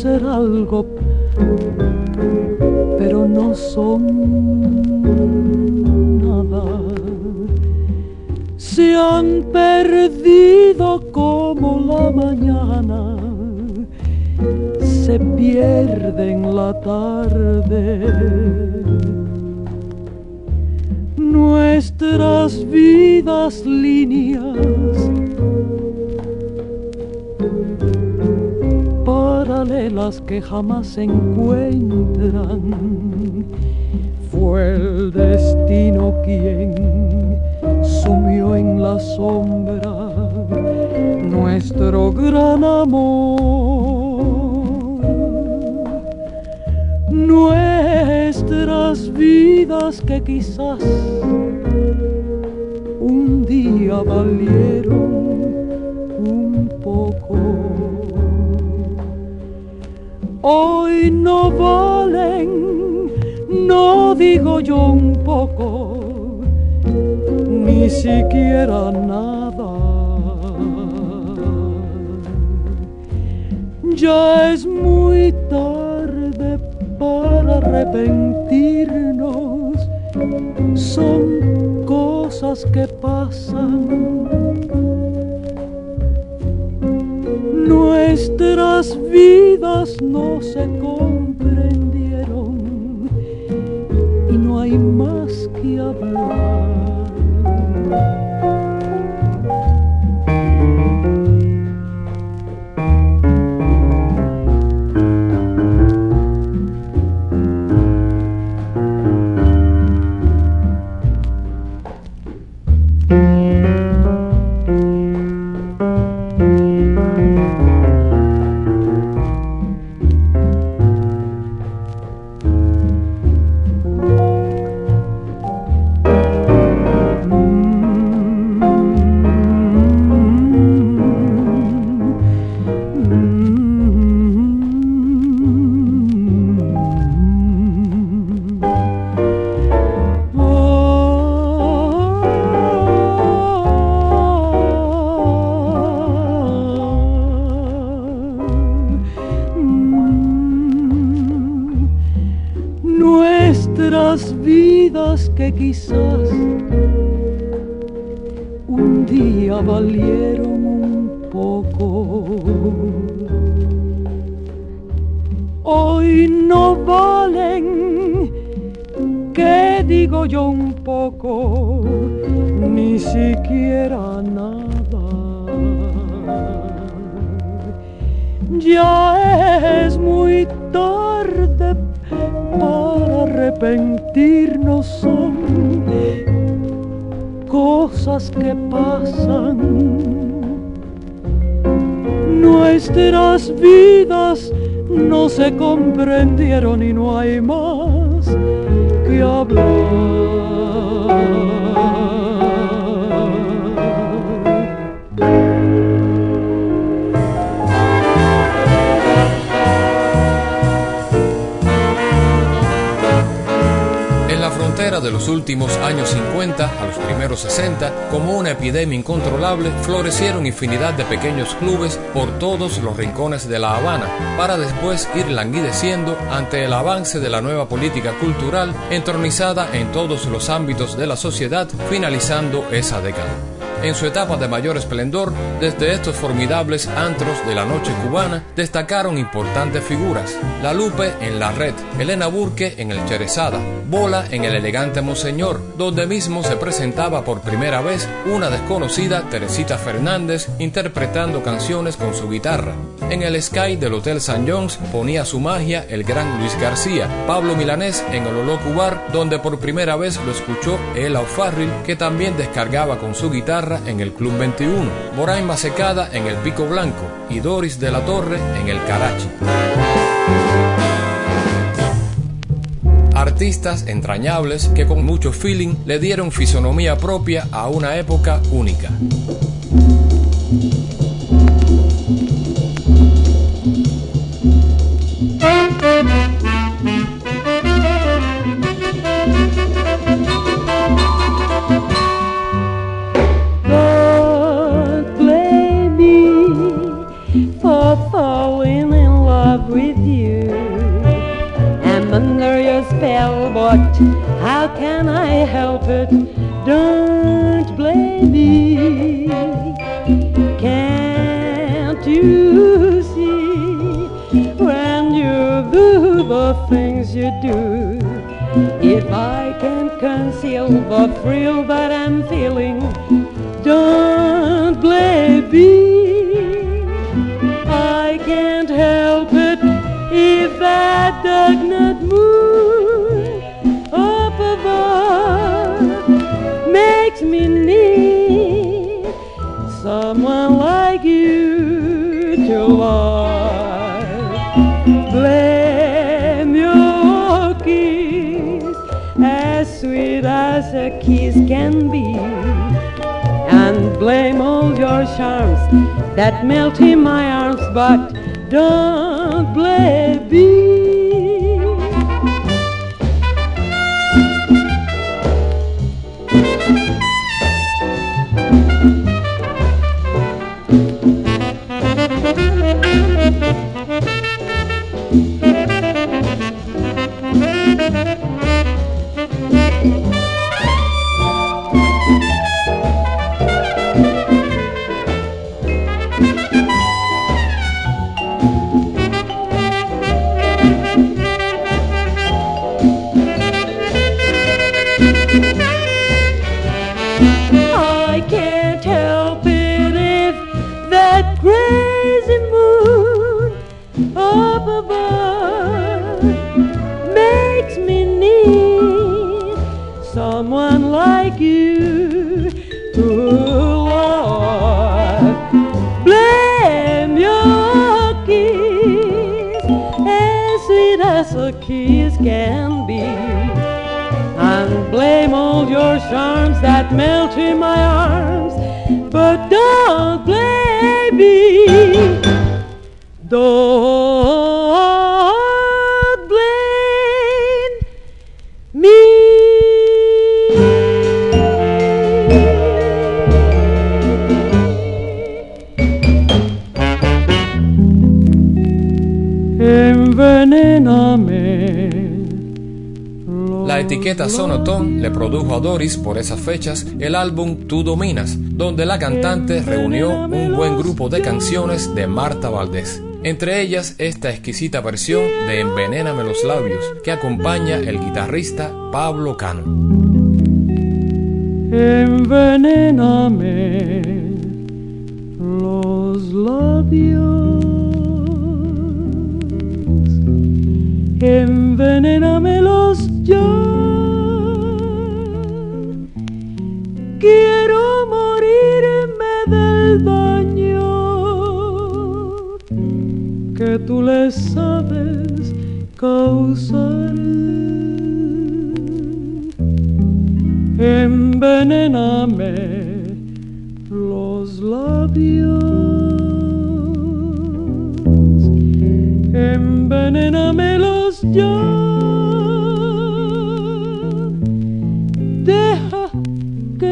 ser algo, pero no son nada. Se han perdido como la mañana, se pierden la tarde nuestras vidas líneas paralelas que jamás se encuentran. Fue el destino quien sumió en la sombra nuestro gran amor. Nuestras vidas que quizás un día valieron un poco. Hoy no valen, no digo yo un poco, ni siquiera nada. Ya es muy tarde para arrepentirnos. Son cosas que pasan. Nuestras vidas no se comprendieron y no hay más que hablar. Ya es muy tarde para arrepentirnos son cosas que pasan. Nuestras vidas no se comprendieron y no hay más que hablar. De los últimos años 50 a los primeros 60, como una epidemia incontrolable, florecieron infinidad de pequeños clubes por todos los rincones de La Habana, para después ir languideciendo ante el avance de la nueva política cultural entronizada en todos los ámbitos de la sociedad, finalizando esa década. En su etapa de mayor esplendor, desde estos formidables antros de la noche cubana, destacaron importantes figuras. La Lupe en La Red, Elena Burke en el Cherezada, Bola en el elegante Monseñor, donde mismo se presentaba por primera vez una desconocida Teresita Fernández interpretando canciones con su guitarra. En el Sky del Hotel San John's ponía su magia el gran Luis García, Pablo Milanés en el Olo Cubar, donde por primera vez lo escuchó Ella O'Farrill, que también descargaba con su guitarra en el Club 21, Moraima Secada en el Pico Blanco y Doris de la Torre en el Carachi. Artistas entrañables que con mucho feeling le dieron fisonomía propia a una época única. melt in my arms, but don't blame me. Don't Sonotón le produjo a Doris por esas fechas el álbum Tú Dominas, donde la cantante reunió un buen grupo de canciones de Marta Valdés. Entre ellas esta exquisita versión de Envenéname los labios que acompaña el guitarrista Pablo Cano. Envenéname los labios. Envenéname tú le sabes causar. Envenéname los labios, envenéname los ya.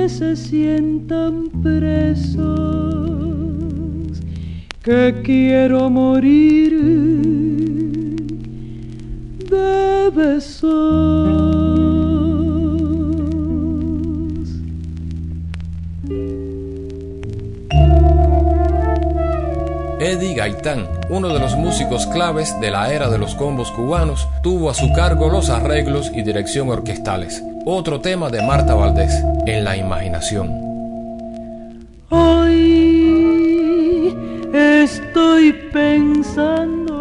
se sientan presos, que quiero morir de besos. Eddie Gaitán, uno de los músicos claves de la era de los combos cubanos, tuvo a su cargo los arreglos y dirección orquestales otro tema de Marta Valdés, en la imaginación. Hoy pensando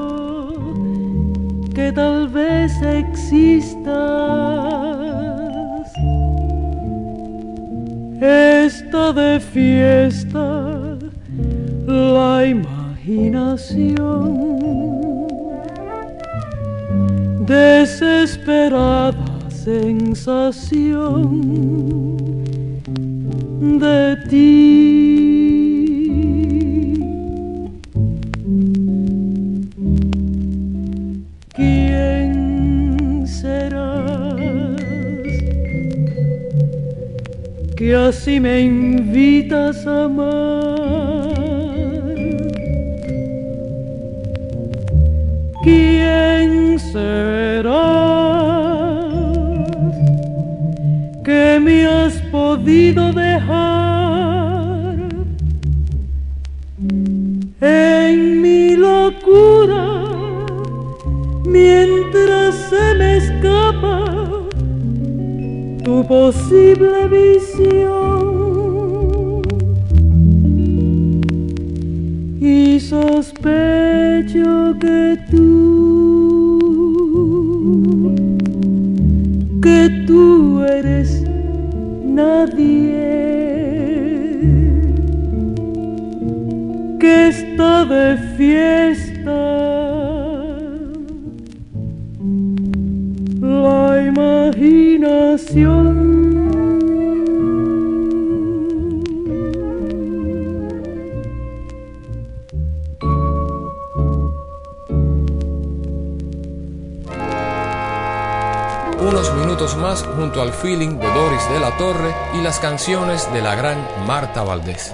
que tal vez existas. Esta de fiesta, la imaginación. Desesperada sensación de ti. que así me invitas a amar. ¿Quién será? Posible visión. feeling de Doris de la Torre y las canciones de la gran Marta Valdés.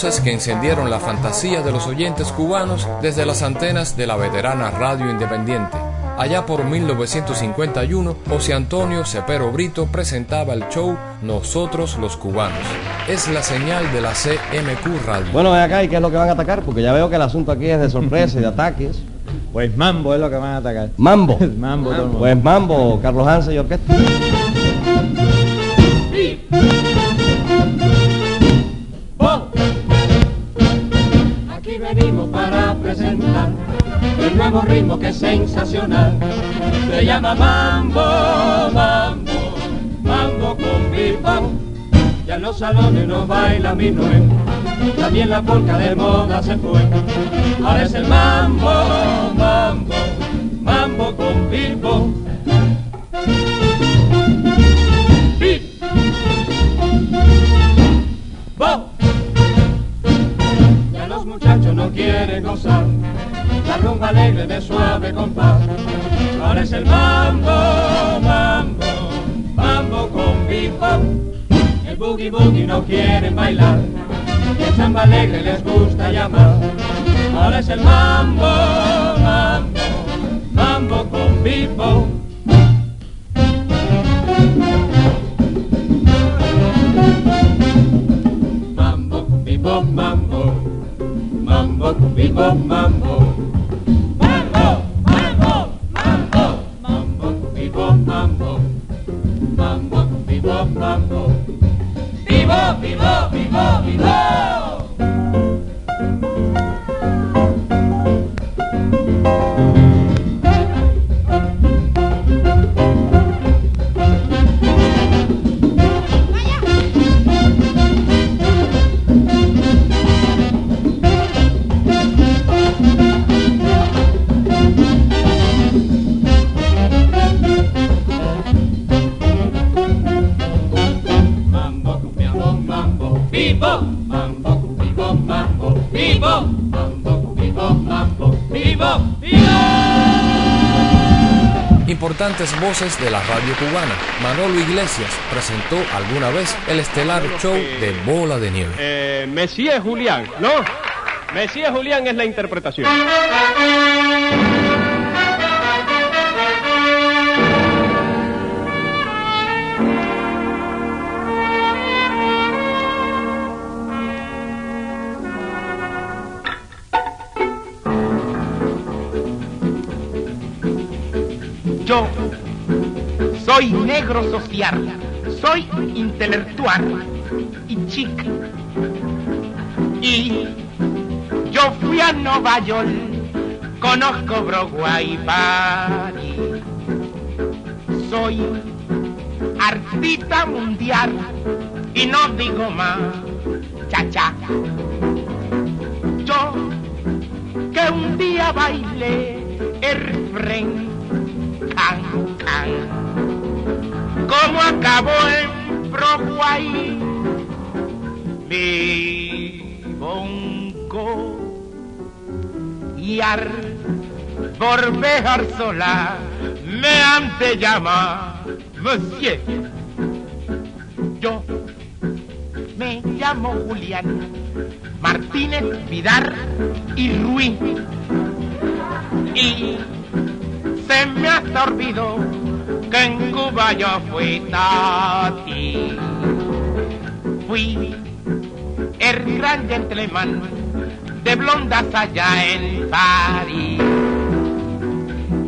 Voces que encendieron la fantasía de los oyentes cubanos desde las antenas de la veterana Radio Independiente. Allá por 1951, José Antonio Cepero Brito presentaba el show Nosotros los Cubanos. Es la señal de la CMQ Radio. Bueno, ven acá, ¿y qué es lo que van a atacar? Porque ya veo que el asunto aquí es de sorpresa y de ataques. Pues mambo es lo que van a atacar. Mambo. mambo, todo el mundo. Pues mambo, Carlos Hansen y orquesta. Se llama mambo, mambo, mambo con bebop. Ya en los salones no baila minuet, también la polca de moda se fue. Ahora es el mambo, mambo, mambo con. Bebop. Ya los muchachos no quieren gozar la rumba alegre de suave compás. Ahora es el mambo, mambo, mambo con bebop. El boogie boogie no quieren bailar, el samba alegre les gusta llamar. Ahora es el mambo, mambo, mambo con bebop. Mambo bebop, mambo. Mambo. Mambo, Bebop, bebop, bebop, Voces de la radio cubana. Manolo Iglesias presentó alguna vez el estelar show de Bola de Nieve. Eh, Mesías Julián, ¿no? Mesías Julián es la interpretación. Soy negro social, soy intelectual y chic. Y yo fui a Nueva York, conozco Broadway. Soy artista mundial y no digo más, cha cha. Yo que un día bailé el refrén can, can. Como acabó en Broadway, mi bonco y al volver sola me han de llamar Monsieur. Yo me llamo Julián Martínez Vidal y Ruiz y se me ha sorbido que en Cuba yo fui tati. Fui el gran gentleman de blondas allá en París.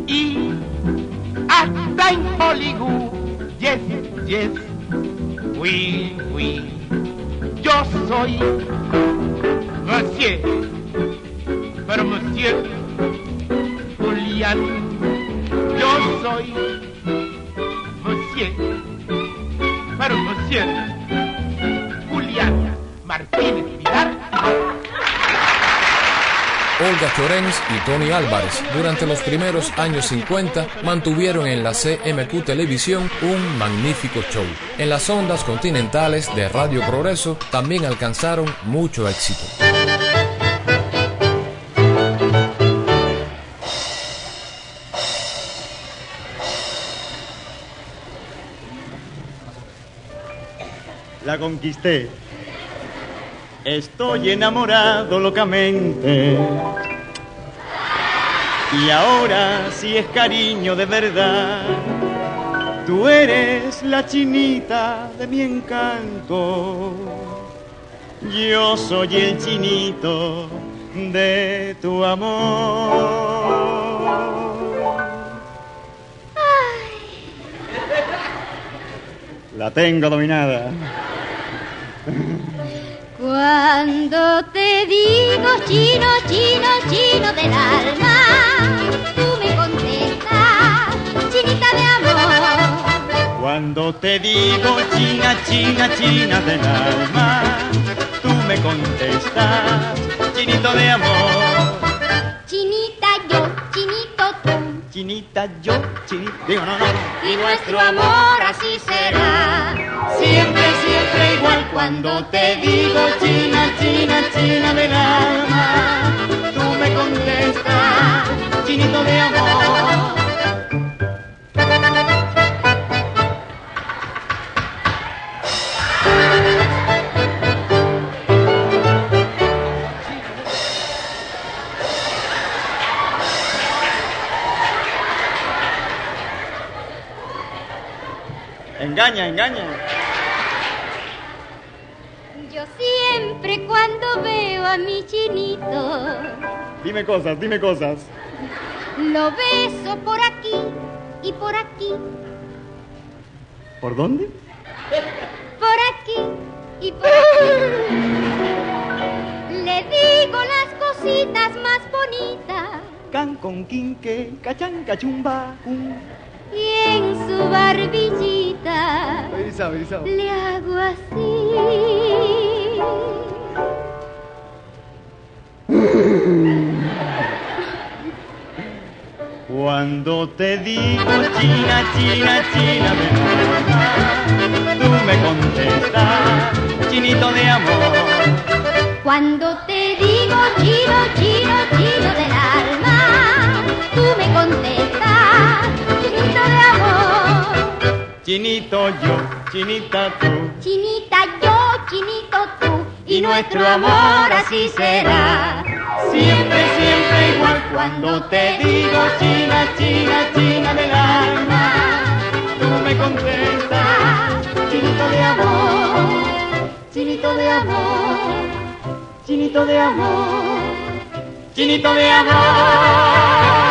Y hasta en Hollywood, yes, yes, fui, fui. Yo soy Monsieur, pero Monsieur Julián, yo soy Olga y Tony Álvarez durante los primeros años 50 mantuvieron en la CMQ Televisión un magnífico show. En las ondas continentales de Radio Progreso también alcanzaron mucho éxito. La conquisté. Estoy enamorado locamente. Y ahora si es cariño de verdad. Tú eres la chinita de mi encanto. Yo soy el chinito de tu amor. La tengo dominada. Cuando te digo chino, chino, chino del alma, tú me contestas, chinita de amor. Cuando te digo china, china, china del alma, tú me contestas, chinito de amor. Chinita yo, chinito, digo no, no. y nuestro amor así será. Siempre, siempre igual cuando te digo china, china, china del alma, tú me contestas, chinito de amor. Engaña, engaña. Yo siempre cuando veo a mi chinito, Dime cosas, dime cosas. lo beso por aquí y por aquí, ¿Por dónde? por aquí y por aquí. Le digo las cositas más bonitas Can con quinque, cachan, cachumba, cum. Y en su barbillita le hago así. Cuando te digo china, china, china de alma, tú me contestas, chinito de amor. Cuando te digo chino, chino, chino Chinito yo, chinita tú, Chinita yo, chinito tú, y nuestro amor así será. siempre, siempre igual. Cuando te digo china, china, china del alma, tú me contestas, chinito de amor, chinito de amor, chinito de amor, chinito de amor.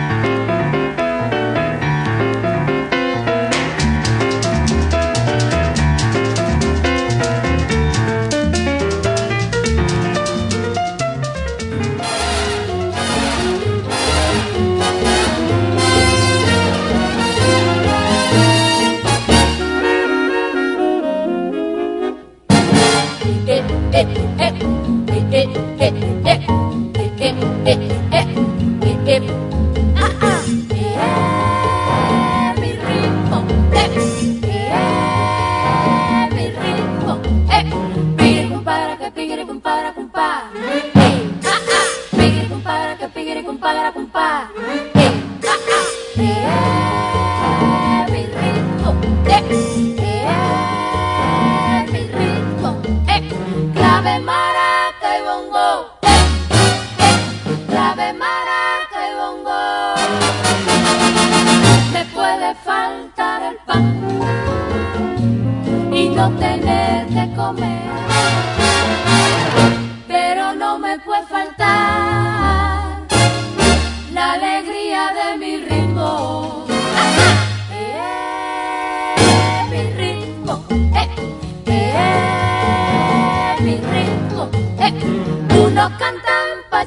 Yeah.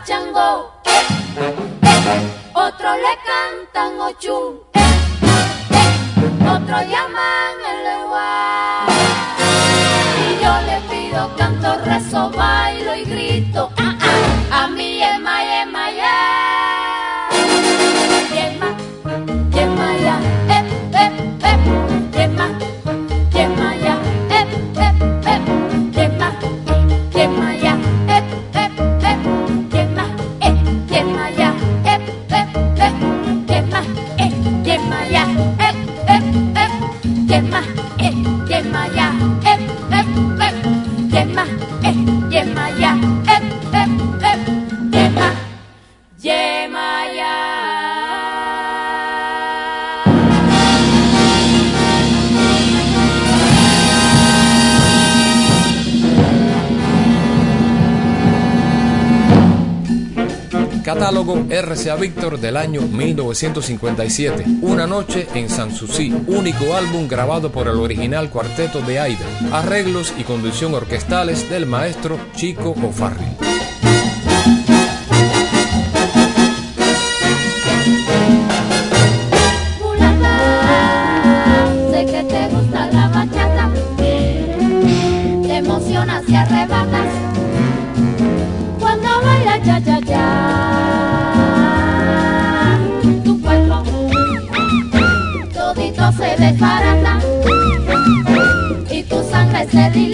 chango, otros le cantan ochun. pertenece a Víctor del año 1957, Una noche en Sanssouci, único álbum grabado por el original cuarteto de Aida, arreglos y conducción orquestales del maestro Chico O'Farrill. le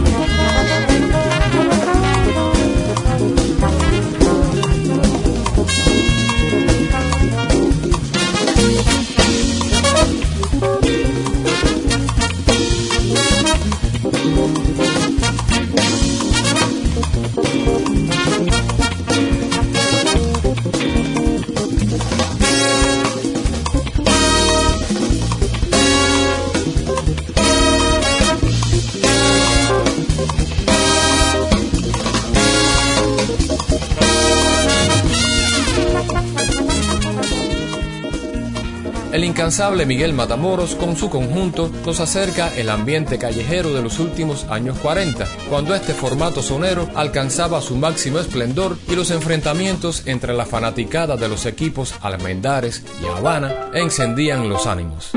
Miguel Matamoros con su conjunto nos acerca el ambiente callejero de los últimos años 40, cuando este formato sonero alcanzaba su máximo esplendor y los enfrentamientos entre la fanaticada de los equipos Almendares y Habana encendían los ánimos.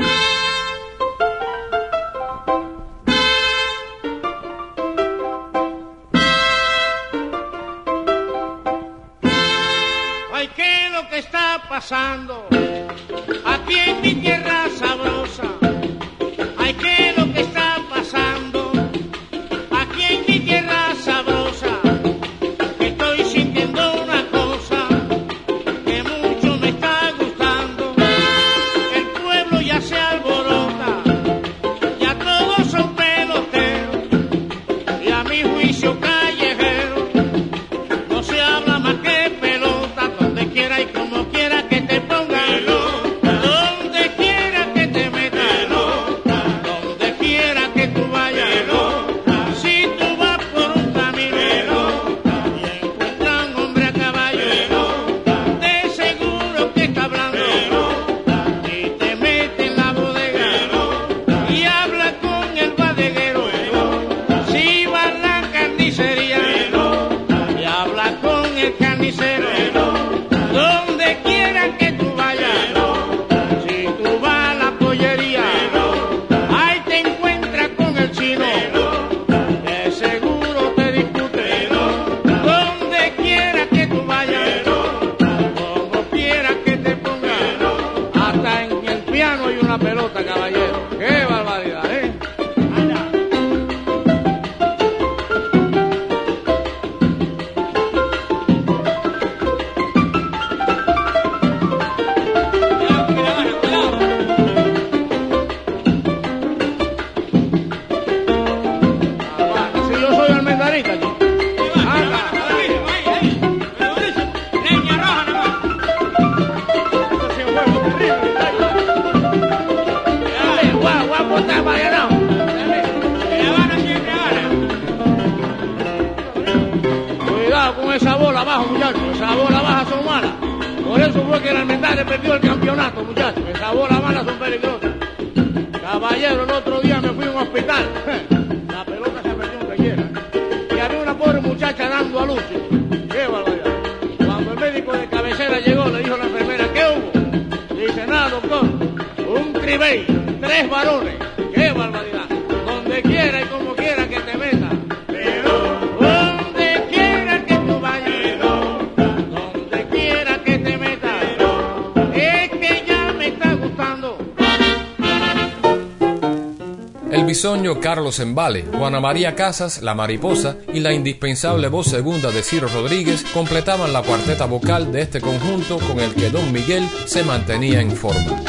pasando. Carlos Embale, Juana María Casas, La Mariposa y la indispensable voz segunda de Ciro Rodríguez completaban la cuarteta vocal de este conjunto con el que Don Miguel se mantenía en forma.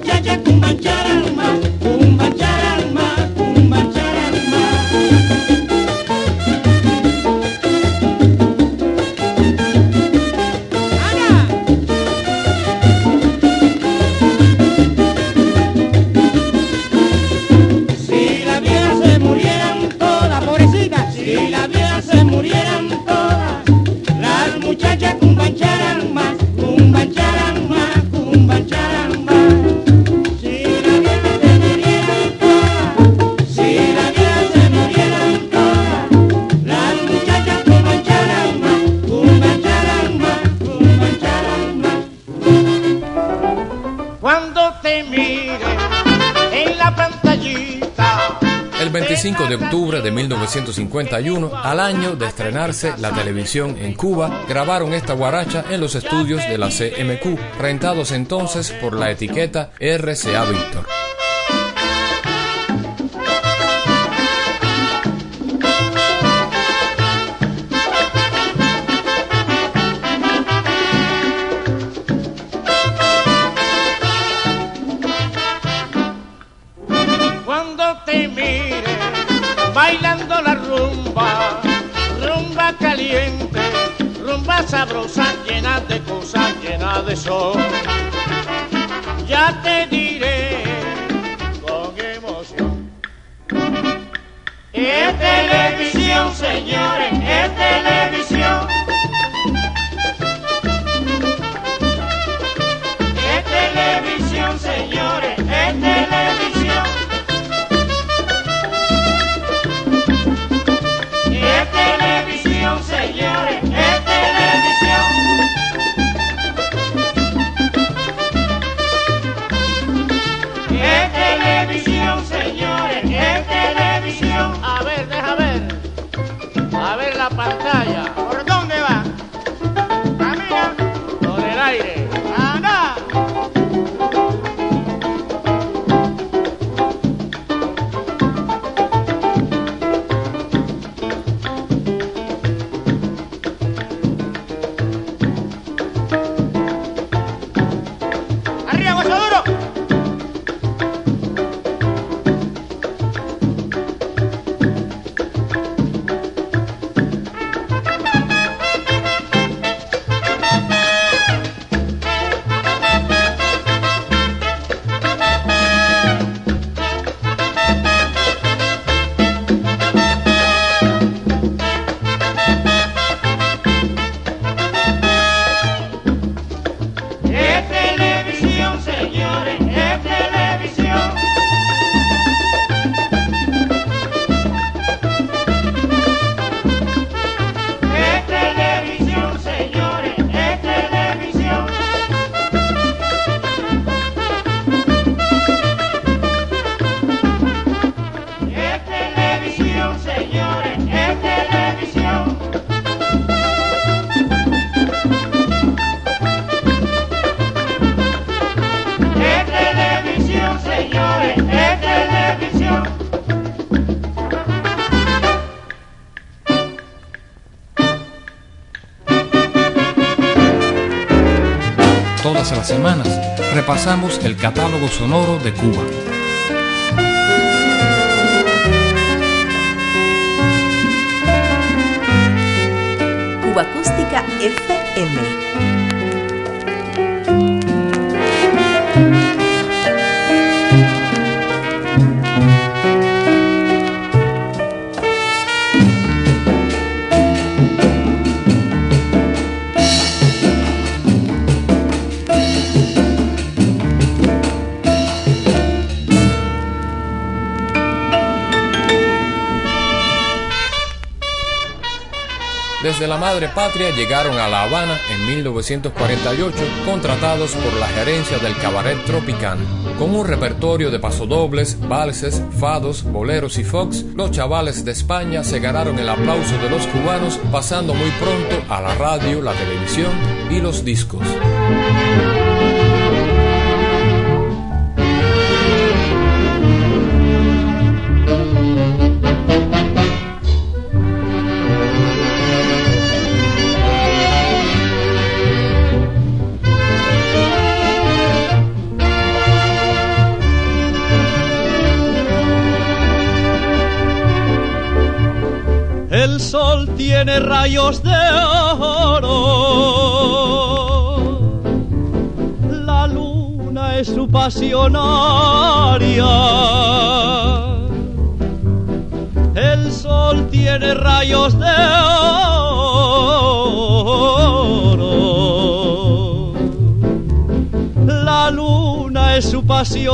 muchacha 1951, al año de estrenarse la televisión en Cuba, grabaron esta guaracha en los estudios de la CMQ, rentados entonces por la etiqueta RCA Víctor. Semanas repasamos el catálogo sonoro de Cuba. Cuba Acústica FM. Madre patria llegaron a La Habana en 1948, contratados por la gerencia del Cabaret Tropicana. Con un repertorio de pasodobles, valses, fados, boleros y fox, los chavales de España se ganaron el aplauso de los cubanos, pasando muy pronto a la radio, la televisión y los discos. pasionaria. El sol tiene rayos de oro. La luna es su pasionaria.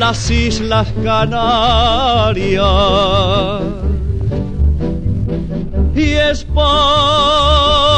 Las Islas Canarias. Y España,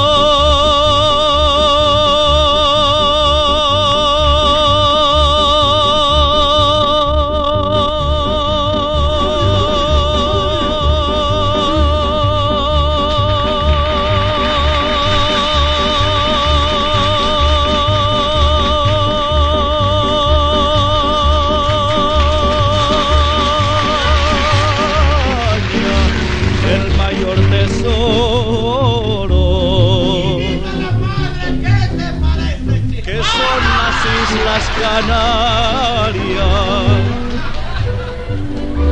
Oh,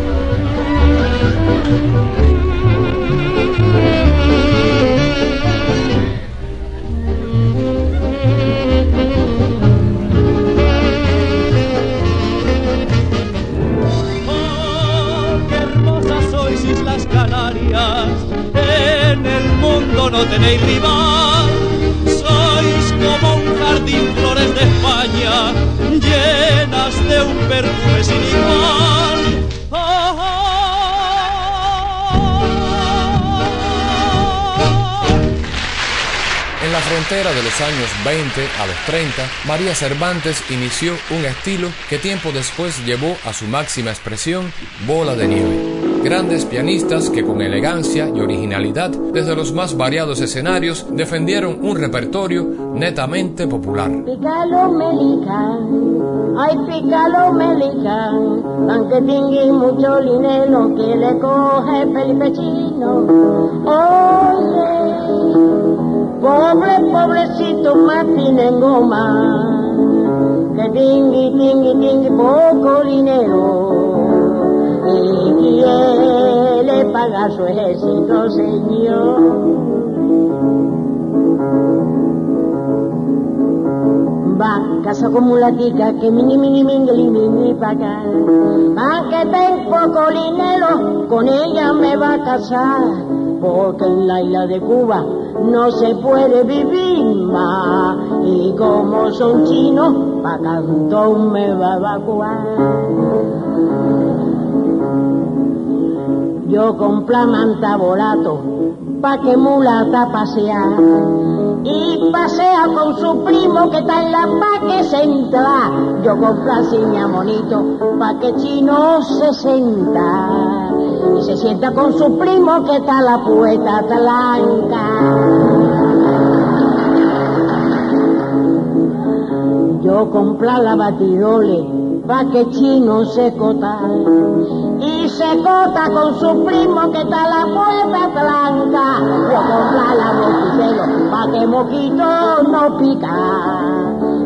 de los años 20 a los 30, María Cervantes inició un estilo que tiempo después llevó a su máxima expresión, Bola de Nieve. Grandes pianistas que con elegancia y originalidad, desde los más variados escenarios, defendieron un repertorio netamente popular. Ay, mucho que le coge Felipe Chino. Oye, pobre, pobrecito Martín en goma, que tingui, tingui, tingui poco dinero. Y quiere pagar su ejército, señor. Va, casa con mulatica, que mini, mini, mingli, mini, pa' acá. Aunque tengo poco dinero, con ella me va a casar. Porque en la isla de Cuba no se puede vivir más. Y como son chinos, pa' cantón me va a evacuar. Yo compra manta bolato, pa' que mulata pasea. Y pasea con su primo que está en la paque central. Yo compra ciña monito, pa' que chino se sienta. Y se sienta con su primo que está la puerta blanca. Yo compra la batidole, pa' que chino se cota y se cota con su primo que está la puerta blanca. Yo compra la boticelo pa' que moquito no pica.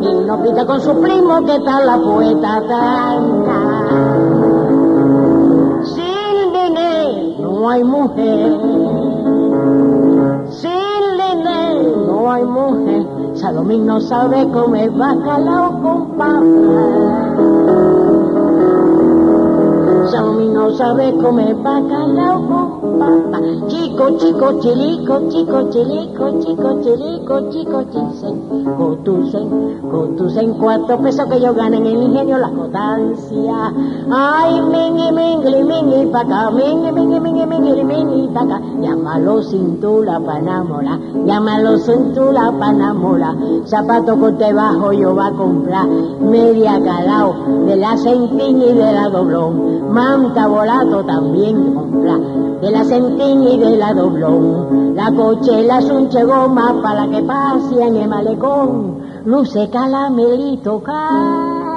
Y no pica con su primo que está la puerta blanca. Sin dinero no hay mujer. Sin dinero no hay mujer. Salomín no sabe comer bacalao con papa. Salomín no sabe comer bacalao con papa. Chico, chico, chilico, chico, chilico, chico, chilico, chico, chisen. Cotusen, cotusen, cuatro pesos que yo gane en el ingenio, la jotancia. Ay, mingi, mingli, mingi, pa' acá, mingi, mingi, mingi, mingi, mingi, pa' acá. Llámalo cintura pa' enamorar, llámalo cintura pa' enamorar. Zapato corte bajo yo va a comprar, media calao, de la centín y de la doblón. Manta volato también comprar, de la centín y de la doblón. La cochela es un goma para que pase en el malecón. Luce calamelito, cae.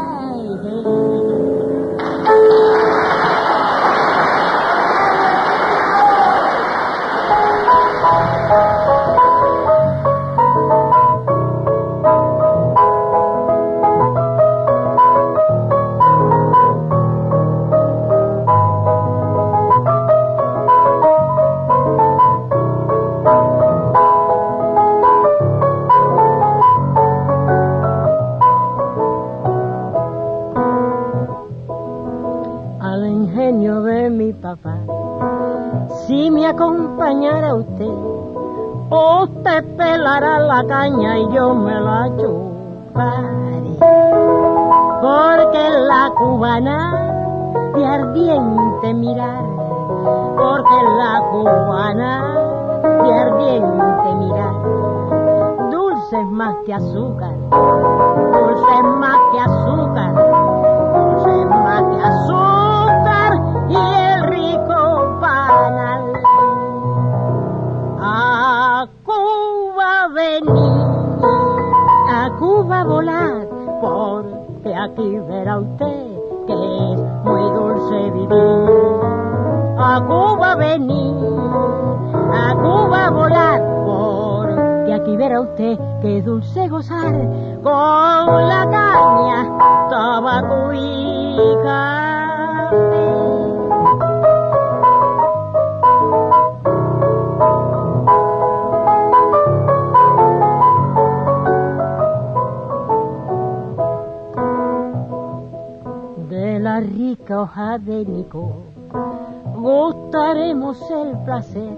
Gustaremos el placer.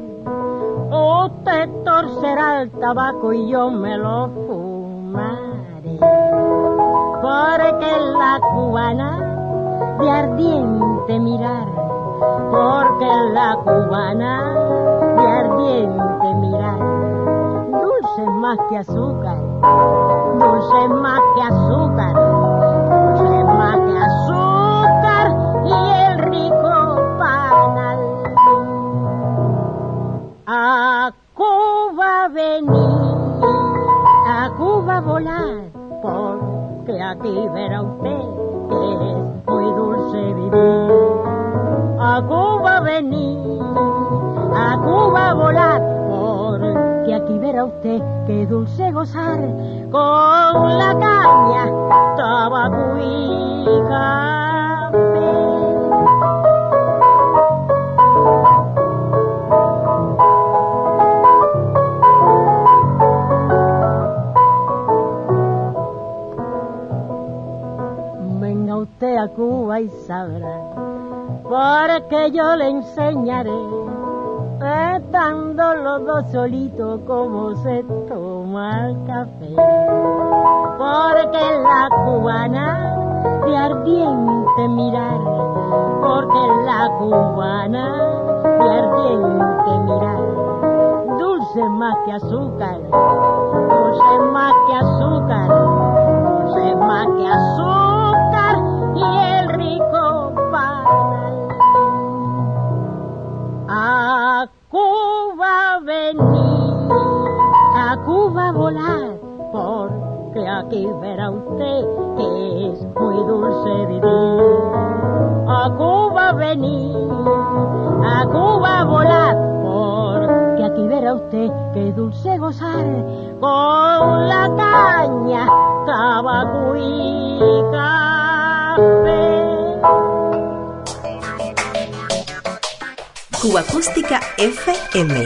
Usted torcerá el tabaco y yo me lo fumaré. Porque la cubana de ardiente mirar, porque la cubana de ardiente mirar, dulce más que azúcar, dulce más que azúcar, porque aquí verá usted que es muy dulce vivir. A Cuba venir, a Cuba volar, porque aquí verá usted que dulce gozar con la caña, tabaco y café. A Cuba y sabrá, porque yo le enseñaré, estando los dos solitos, cómo se toma el café. Porque la cubana de ardiente mirar, porque la cubana de ardiente mirar, dulce más que azúcar, dulce más que azúcar, dulce más que azúcar aquí verá usted que es muy dulce vivir. A Cuba venir, a Cuba volar, porque aquí verá usted que dulce gozar con la caña, tabaco y café. Cuba Acústica FM.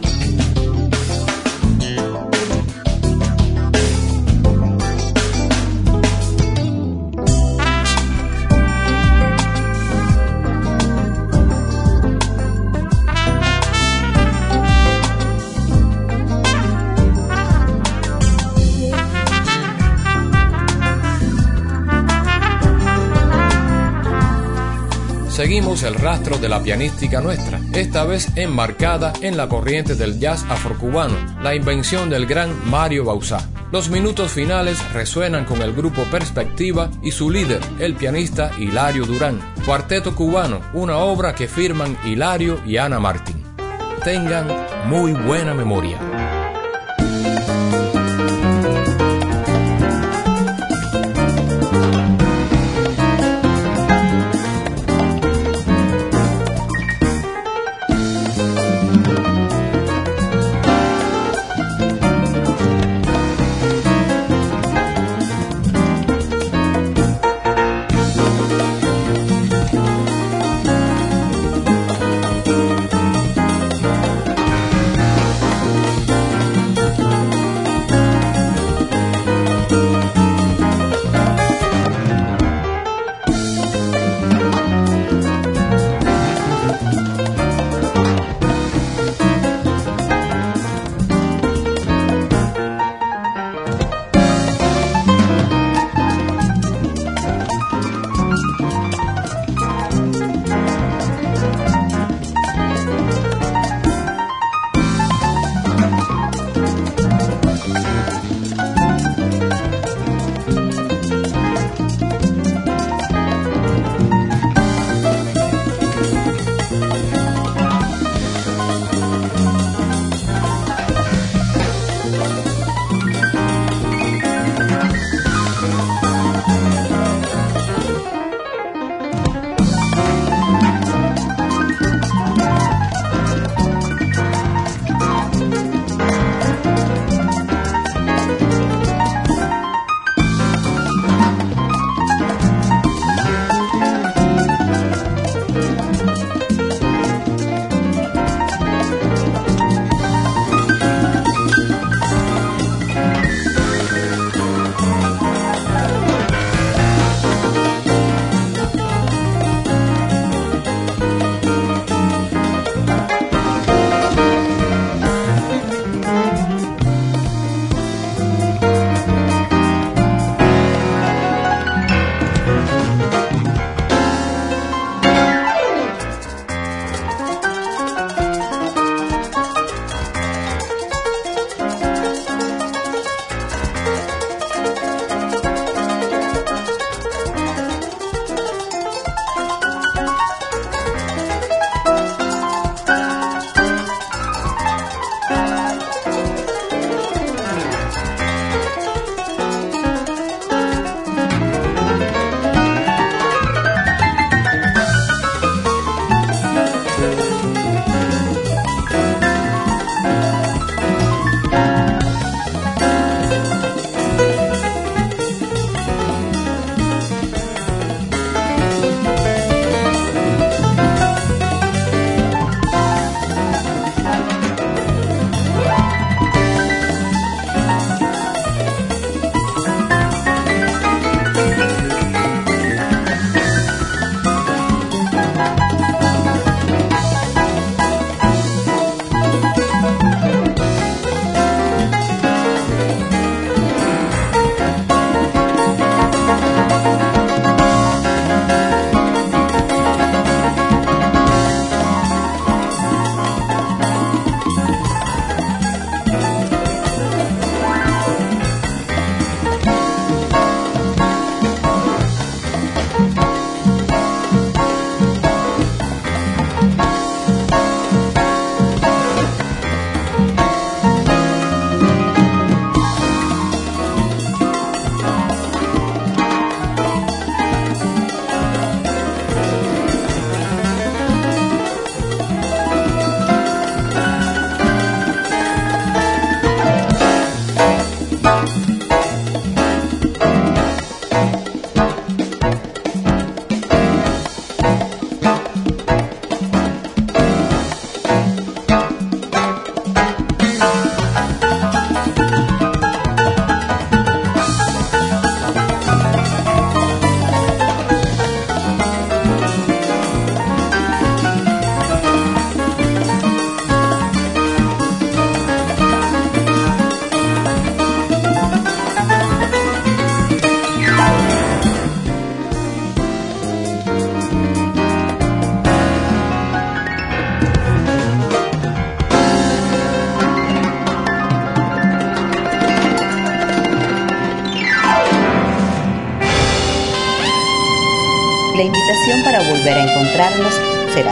Seguimos el rastro de la pianística nuestra, esta vez enmarcada en la corriente del jazz afrocubano, la invención del gran Mario Bauzá. Los minutos finales resuenan con el grupo Perspectiva y su líder, el pianista Hilario Durán. Cuarteto cubano, una obra que firman Hilario y Ana Martín. Tengan muy buena memoria.